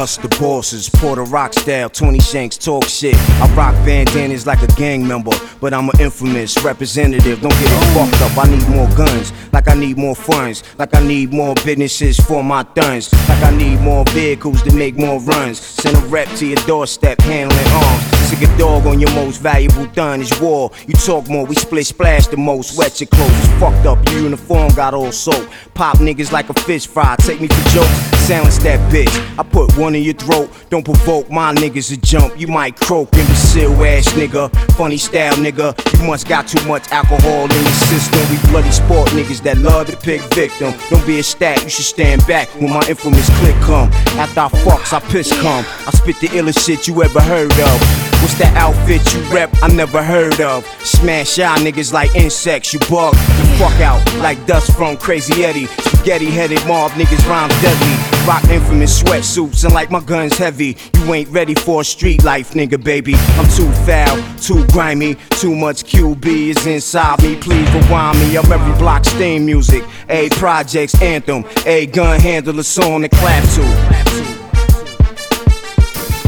us the bosses. Porter Rock style, 20 Shanks talk shit. I rock bandanas like a gang member, but I'm an infamous representative. Don't get it fucked up. I need more guns, like I need more funds, like I need more businesses for my thuns, like I need more vehicles to make more runs. Send a rep to your doorstep, handling arms. Sick a dog on your most valuable done is war. You talk more, we split splash the most. Wet your clothes, it's fucked up. Your uniform got all soap. Pop niggas like a fish fry. Take me for jokes, silence that bitch. I put one in your throat. Don't provoke my niggas to jump. You might croak, imbecile ass nigga. Funny style nigga. You must got too much alcohol in your system. We bloody sport niggas that love to pick victim. Don't be a stat, you should stand back when my infamous click come. After I fucks, I piss come. I spit the illest shit you ever heard of. What's that outfit you rep? I never heard of. Smash y'all niggas like insects, you bug the fuck out like dust from Crazy Eddie. Spaghetti headed mob niggas rhyme deadly. Rock infamous sweatsuits and like my guns heavy. You ain't ready for a street life, nigga, baby. I'm too foul, too grimy, too much QB is inside me. Please rewind me of every block steam music. A projects anthem, a gun handler song to clap to.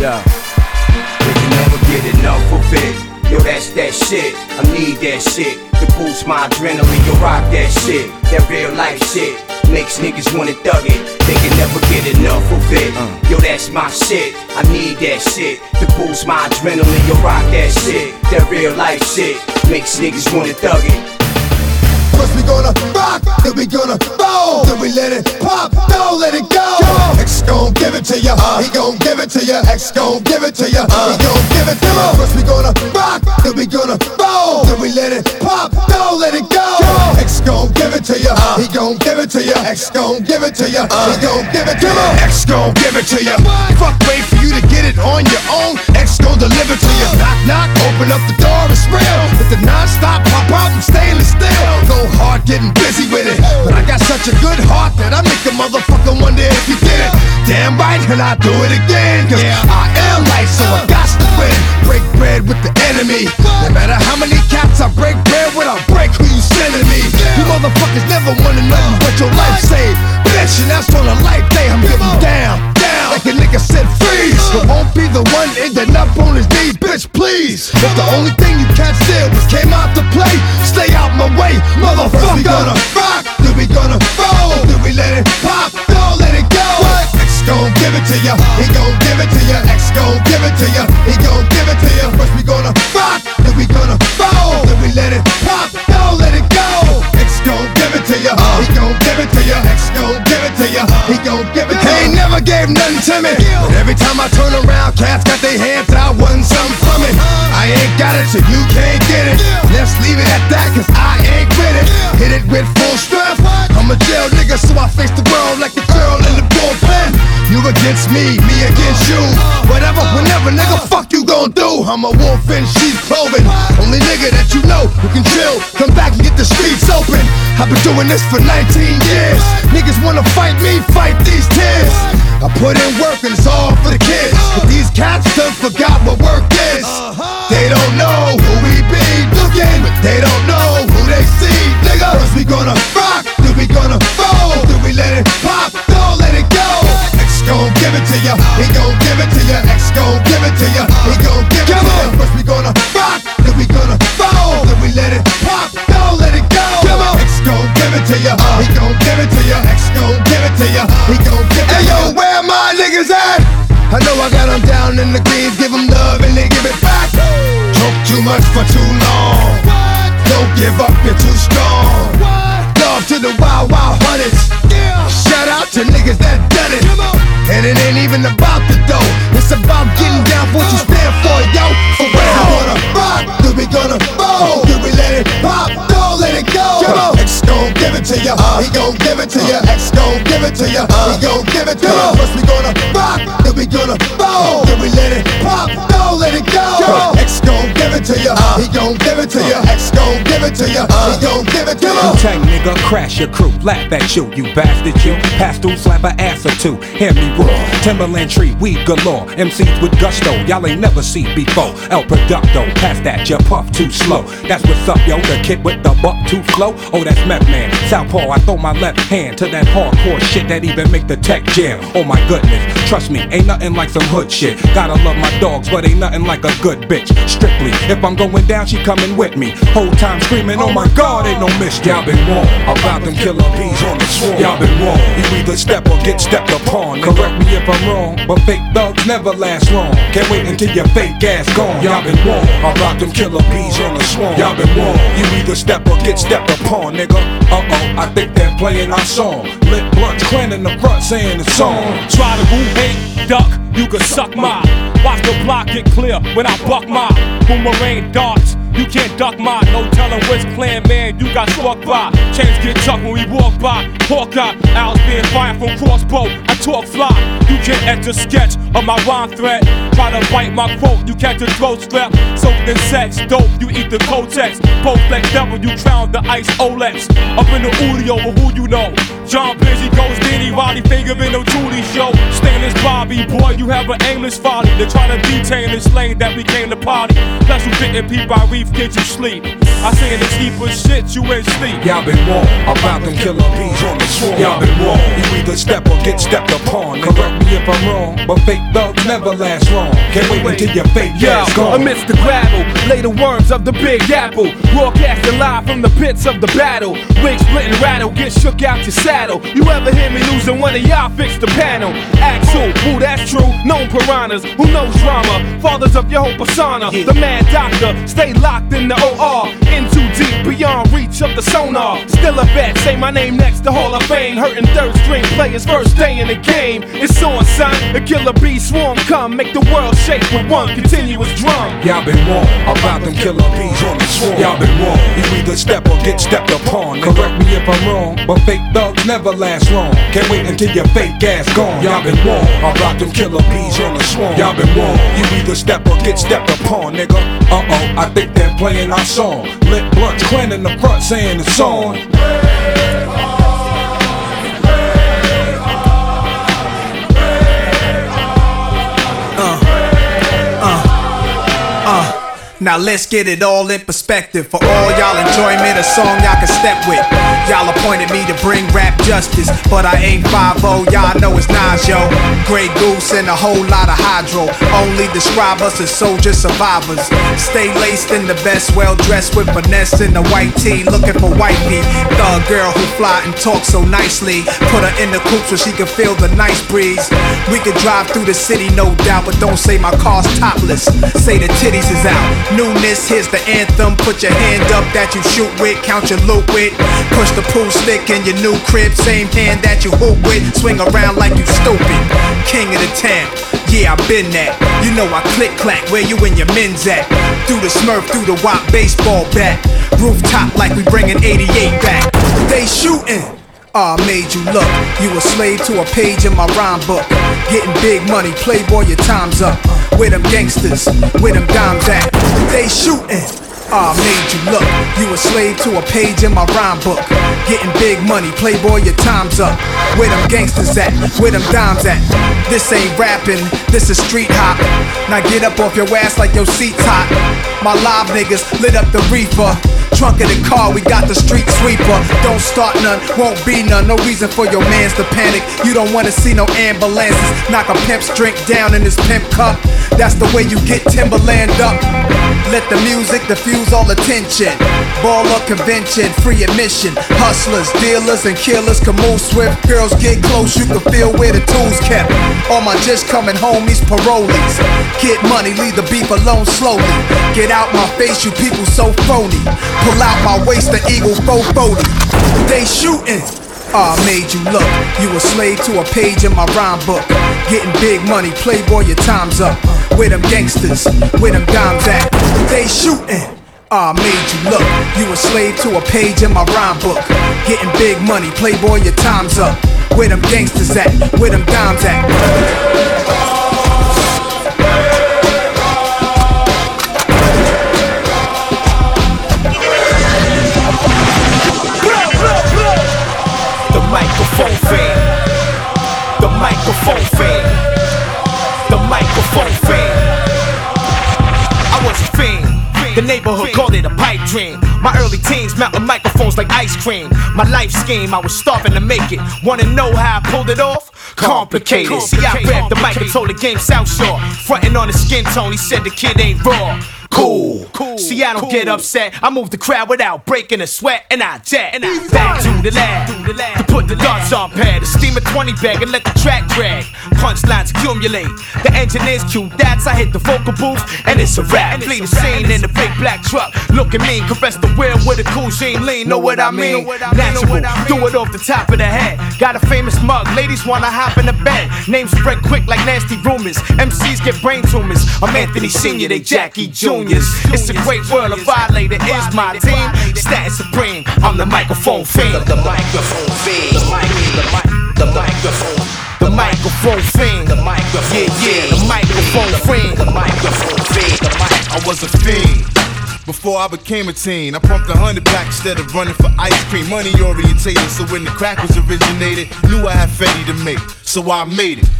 Yeah. They can never get enough of it. Yo, that's that shit. I need that shit to boost my adrenaline. Yo, rock that shit. That real life shit makes niggas wanna thug it. They can never get enough of it. Yo, that's my shit. I need that shit to boost my adrenaline. Yo, rock that shit. That real life shit makes niggas wanna thug it. First we gonna rock, then we gonna roll, then we let it pop, don't let it go. X gon' give it to ya, uh. he gon' give it to ya. X gon' give it to ya, uh. he gon' give it to ya. First we gonna rock, then we gonna roll, then we let it pop, don't let it go. X gon' give it to ya, uh. he gon' give it to ya. X gon' give it to ya, he gon' give it to ya. X gon' give it to ya. Fuck wait for you to get it on your own. X gon' deliver to ya. Knock knock, open up the door, it's real. With the non-stop pop out and stainless steel. Go hard, getting busy with it. But I got such a good heart that I make a motherfucker wonder if you did it. Damn right, and I do it again. Cause yeah. I am life, so I got to win. Break bread with the enemy. No matter how many cats I break bread with, I'll break who you sending me. You motherfuckers never wanna know what your life saved. Bitch, and that's on a life day. I'm getting down, down. Like a nigga said, freeze. But won't be the one ending up on his knees, bitch, please. If the only thing you can't steal was came out to play, stay out my way, motherfucker. We gonna rock, then we gonna roll, then we let it pop, don't let it go. X gon' give it to ya, he gon' give it to ya. X gon' give it to ya, he gon' give it to ya. First we gonna rock, then we gonna roll, then we let it pop, don't let it go. X gon' give it to ya, he gon' give it to ya. X gon' to he gon' give it to. He ain't never gave nothing to me, but every time I turn around, cats got their hands out, wanting something from it. I ain't got it, so you can't get it. Let's leave it at that, cause I ain't with it. Hit it with full strength. I'm a jail nigga, so I face the world like You against me, me against you. Whatever, whenever, nigga, fuck you gon' do. I'm a wolf in sheep's clothing. Only nigga that you know who can chill. Come back and get the streets open. I've been doing this for 19 years. Niggas wanna fight me, fight these tears. I put in work and it's all for the kids. Too much for too long. Don't give up, you're too strong. Love to the wild, wild hunters. Shout out to niggas that done it. And it ain't even about the dough. It's about getting down for what you stand for, yo. For real. We gonna rock, then we gonna roll, then we let it pop, don't let it go. X gon' give it to ya, he gon' give it to ya. X gon' give it to ya, he gon' give it to ya. First we gonna rock, then we gonna roll, then we let it pop, don't let it go. X gon' give it to ya, he gon' give it to ya. X gon' give it to ya, he gon' give it to ya. Wu-Tang, nigga. nigga, crash your crew, laugh at you, you bastard, you. Pass through, slap a ass or two, hear me roar. Timberland tree, weed galore, MCs with gusto, y'all ain't never seen before. El Producto, pass that, you puff too slow. That's what's up, yo, the kid with the buck too flow. Oh, that's Meth Man, Southpaw, I throw my left hand to that hardcore shit that even make the tech jam. Oh my goodness, trust me, ain't nothing like some hood shit. Gotta love my dogs, but ain't nothing like a good bitch. Strictly, if I'm going down, she coming with me. Whole time screaming, oh my god, ain't no mistake. Y'all been wrong about them killer bees on the swarm. Y'all been wrong. You either step or get stepped upon. Correct me if I'm wrong, but fake thugs never last long. Can't wait until your fake ass gone. Y'all been wrong about them killer bees on the swarm. Y'all been wrong. You either step or get stepped upon, nigga. Uh oh, I think they're playing our song. Lit blunts, in the front saying the song. Try to woo hate, duck, you can suck my. Watch the block get clear when I buck my boomerang darts. You can't duck my, no telling which clan man you got struck by. Chains get tucked when we walk by. Hawkeye, owls being fired from crossbow. I talk fly. Can't enter sketch of my rhyme threat. Try to bite my quote, you catch a throat strap. Soaked in sex, dope, you eat the Kotex. Like devil, you drown the ice Olex. Up in the Udio, but who you know? John Busy goes Danny Roddy, finger in the Julie show. Stainless Bobby, boy, you have an aimless folly. They're trying to detain this lane that we came to party. Plus, you didn't peep our reef, get you sleep. I say in heap of shit, you ain't sleep. Y'all been wrong about them killer bees on the swarm. Y'all been wrong. You either step or get stepped upon. Correct me if I'm wrong, but fake thugs never last long. Can't wait until your fake Yo, ass gone. amidst the gravel, lay the worms of the big apple. Broadcasting live from the pits of the battle. Wig split and rattle, get shook out your saddle. You ever hear me losing one of y'all fix the panel? Axel, who that's true, known piranhas, who knows drama. Fathers of your whole persona, the mad doctor, stay locked in the OR. In too deep, beyond reach of the sonar. Still a vet, say my name next to Hall of Fame. Hurting third string players first day in the game. It's on, son. The killer bee swarm come, make the world shake with one continuous drum. Y'all been wrong about them killer bees on the swarm. Y'all been wrong. You either step or get stepped upon. Correct me if I'm wrong, but fake thugs never last long. Can't wait until your fake ass gone. Y'all been wrong about them killer bees on the swarm. Y'all been wrong. You either step or get stepped upon, nigga. Uh oh, I think they're playing our song. Lit blunts, clan in the front saying the song. Uh, uh, uh. Now let's get it all in perspective. For all y'all enjoyment, a song y'all can step with. Y'all appointed me to bring rap justice, but I ain't 5 y'all know it's Nas, yo. Grey Goose and a whole lot of hydro. Only describe us as soldier survivors. Stay laced in the best, well dressed with finesse in the white tee, looking for wifey. Thug girl who fly and talk so nicely. Put her in the coupe so she can feel the nice breeze. We could drive through the city, no doubt, but don't say my car's topless. Say the titties is out. Newness, here's the anthem. Put your hand up that you shoot with, count your loot with. Push the pool stick in your new crib, same hand that you hoop with. Swing around like you stupid. King of the town. Yeah, I been that. You know I click clack where you and your men's at. Through the smurf, through the wop baseball bat. Rooftop like we bringing 88 back. They shooting. Ah, made you look. You a slave to a page in my rhyme book. Getting big money, playboy, your time's up. Where them gangsters, where them dimes at? They shooting. Ah, made you look. You a slave to a page in my rhyme book. Getting big money, playboy, your time's up. Where them gangsters at? Where them dimes at? This ain't rapping, this is street hop. Now get up off your ass like your seat's hot. My live niggas lit up the reefer. Trunk of the car, we got the street sweeper. Don't start none, won't be none. No reason for your mans to panic. You don't wanna see no ambulances. Knock a pimp's drink down in his pimp cup. That's the way you get Timberland up. Let the music diffuse all attention. Baller convention, free admission. Hustlers, dealers, and killers can move swift. Girls get close, you can feel where the tools kept. All my just coming homies, parolees. Get money, leave the beef alone slowly. Get out my face, you people so phony. Pull out my waist, the eagle 440. They shooting. Ah, made you look. You a slave to a page in my rhyme book. Getting big money, playboy, your time's up. Where them gangsters, where them dimes at? They shooting. Ah, oh, made you look. You a slave to a page in my rhyme book. Getting big money, playboy, your time's up. Where them gangsters at? Where them dimes at? The microphone fan. The microphone fan. The microphone fan. I was a fan. The neighborhood dream. My early teens melting microphones like ice cream. My life scheme, I was starving to make it. Wanna know how I pulled it off? Complicated. See, I grabbed the mic and told the game South Shore. Frontin' on the skin tone, he said the kid ain't raw cool. cool. See, I don't cool. get upset. I move the crowd without breaking a sweat, and I jet. And I back to the lab to put the darts on pad, to steam a 20 bag and let the track drag. Punchlines accumulate. The engineers cue that's I hit the vocal booth, and it's a rap. Flee the scene in the big black truck, looking mean. Caress the wheel with a cool sheen lean. Know what I mean? Natural. Do it off the top of the head. Got a famous mug. Ladies wanna hop in the bed. Names spread quick like nasty rumors. MCs get brain tumors. I'm Anthony Senior, they Jackie juniors. It's a great world, a violator is my team. Status supreme, I'm the microphone fiend. The, microphone fiend. The mic, the mic, the microphone. The microphone fiend. The microphone Yeah, yeah, the microphone fiend. The microphone fiend. The mic. I was a fiend. Before I became a teen, I pumped a hundred back instead of running for ice cream. Money orientated, so when the crack was originated, knew I had Fetty to make, so I made it.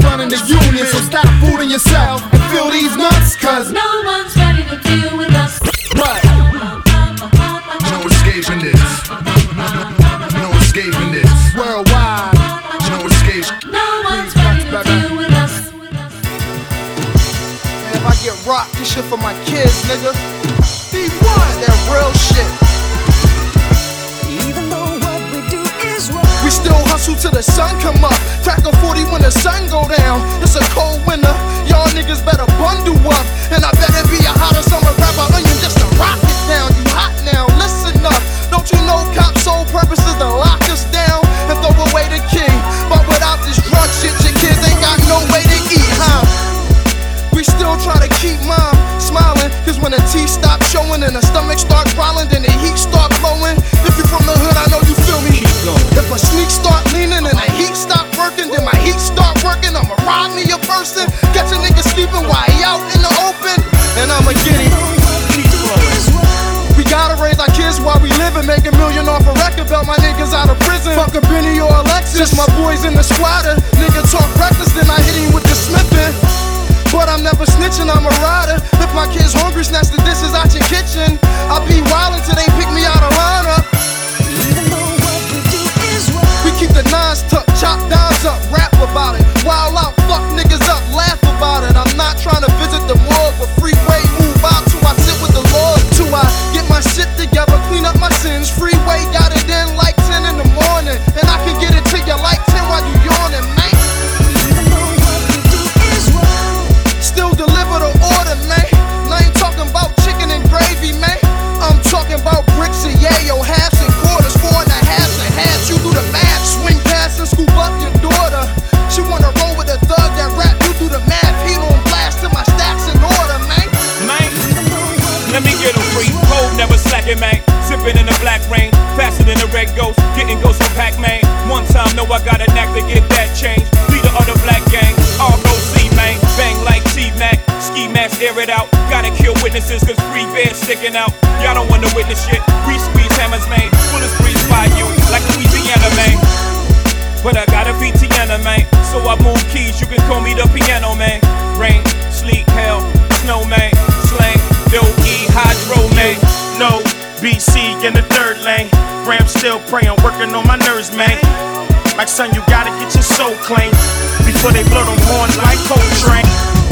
confronting the union. So stop fooling yourself and feel these nuts, cause no Alexis. My boys in the squatter. It out. Gotta kill witnesses, cause free bears sticking out. Y'all don't wanna witness shit. We squeeze hammers, man. Bullets freeze by you, like Louisiana, man. But I got a VTN, man. So I move keys, you can call me the piano, man. Rain, sleet, hell, snow, man. Slang, E, hydro, man. No, BC in the third lane. Ram still praying, working on my nerves, man. Like son, you gotta get your soul clean before they blow them horns like Coltrane.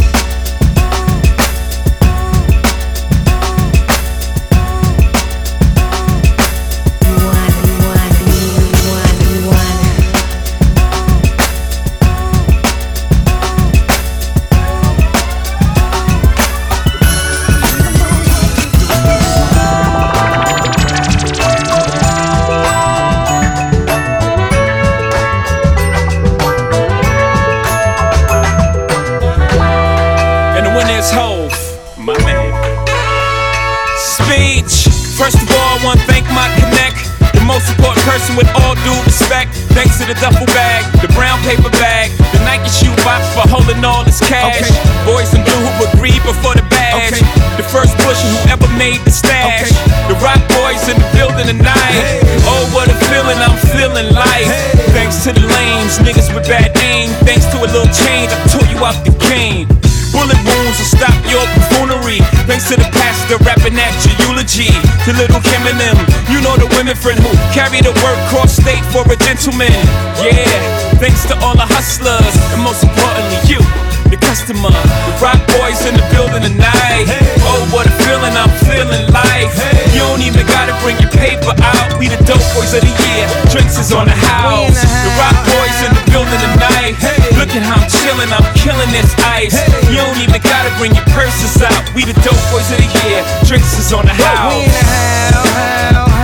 Thank my connect. The most important person with all due respect. Thanks to the duffel bag, the brown paper bag, the Nike shoe box for holding all this cash. Okay. Boys in blue who would agreed before the badge. The first pusher who ever made the stash. The rock boys in the building tonight. Oh, what a feeling I'm feeling like. Thanks to the lanes, niggas with bad aim. Thanks to a little change, I tore you out the game. Bullet wounds will stop your buffoonery. Thanks to the pastor rapping at your eulogy. To little Kim and them, you know the women friend who carry the word cross state for a gentleman. Yeah, thanks to all the hustlers, and most importantly, you, the customer. The rock boys in the building tonight. Oh, what a feeling I'm feeling like. You don't even gotta bring your paper out. We the dope boys of the year. Drinks is on the house. The rock boys in the building tonight. Look at how I'm chilling, I'm killing this ice. You don't even gotta bring your purses out. We the dope boys of the year. Drinks is on the house.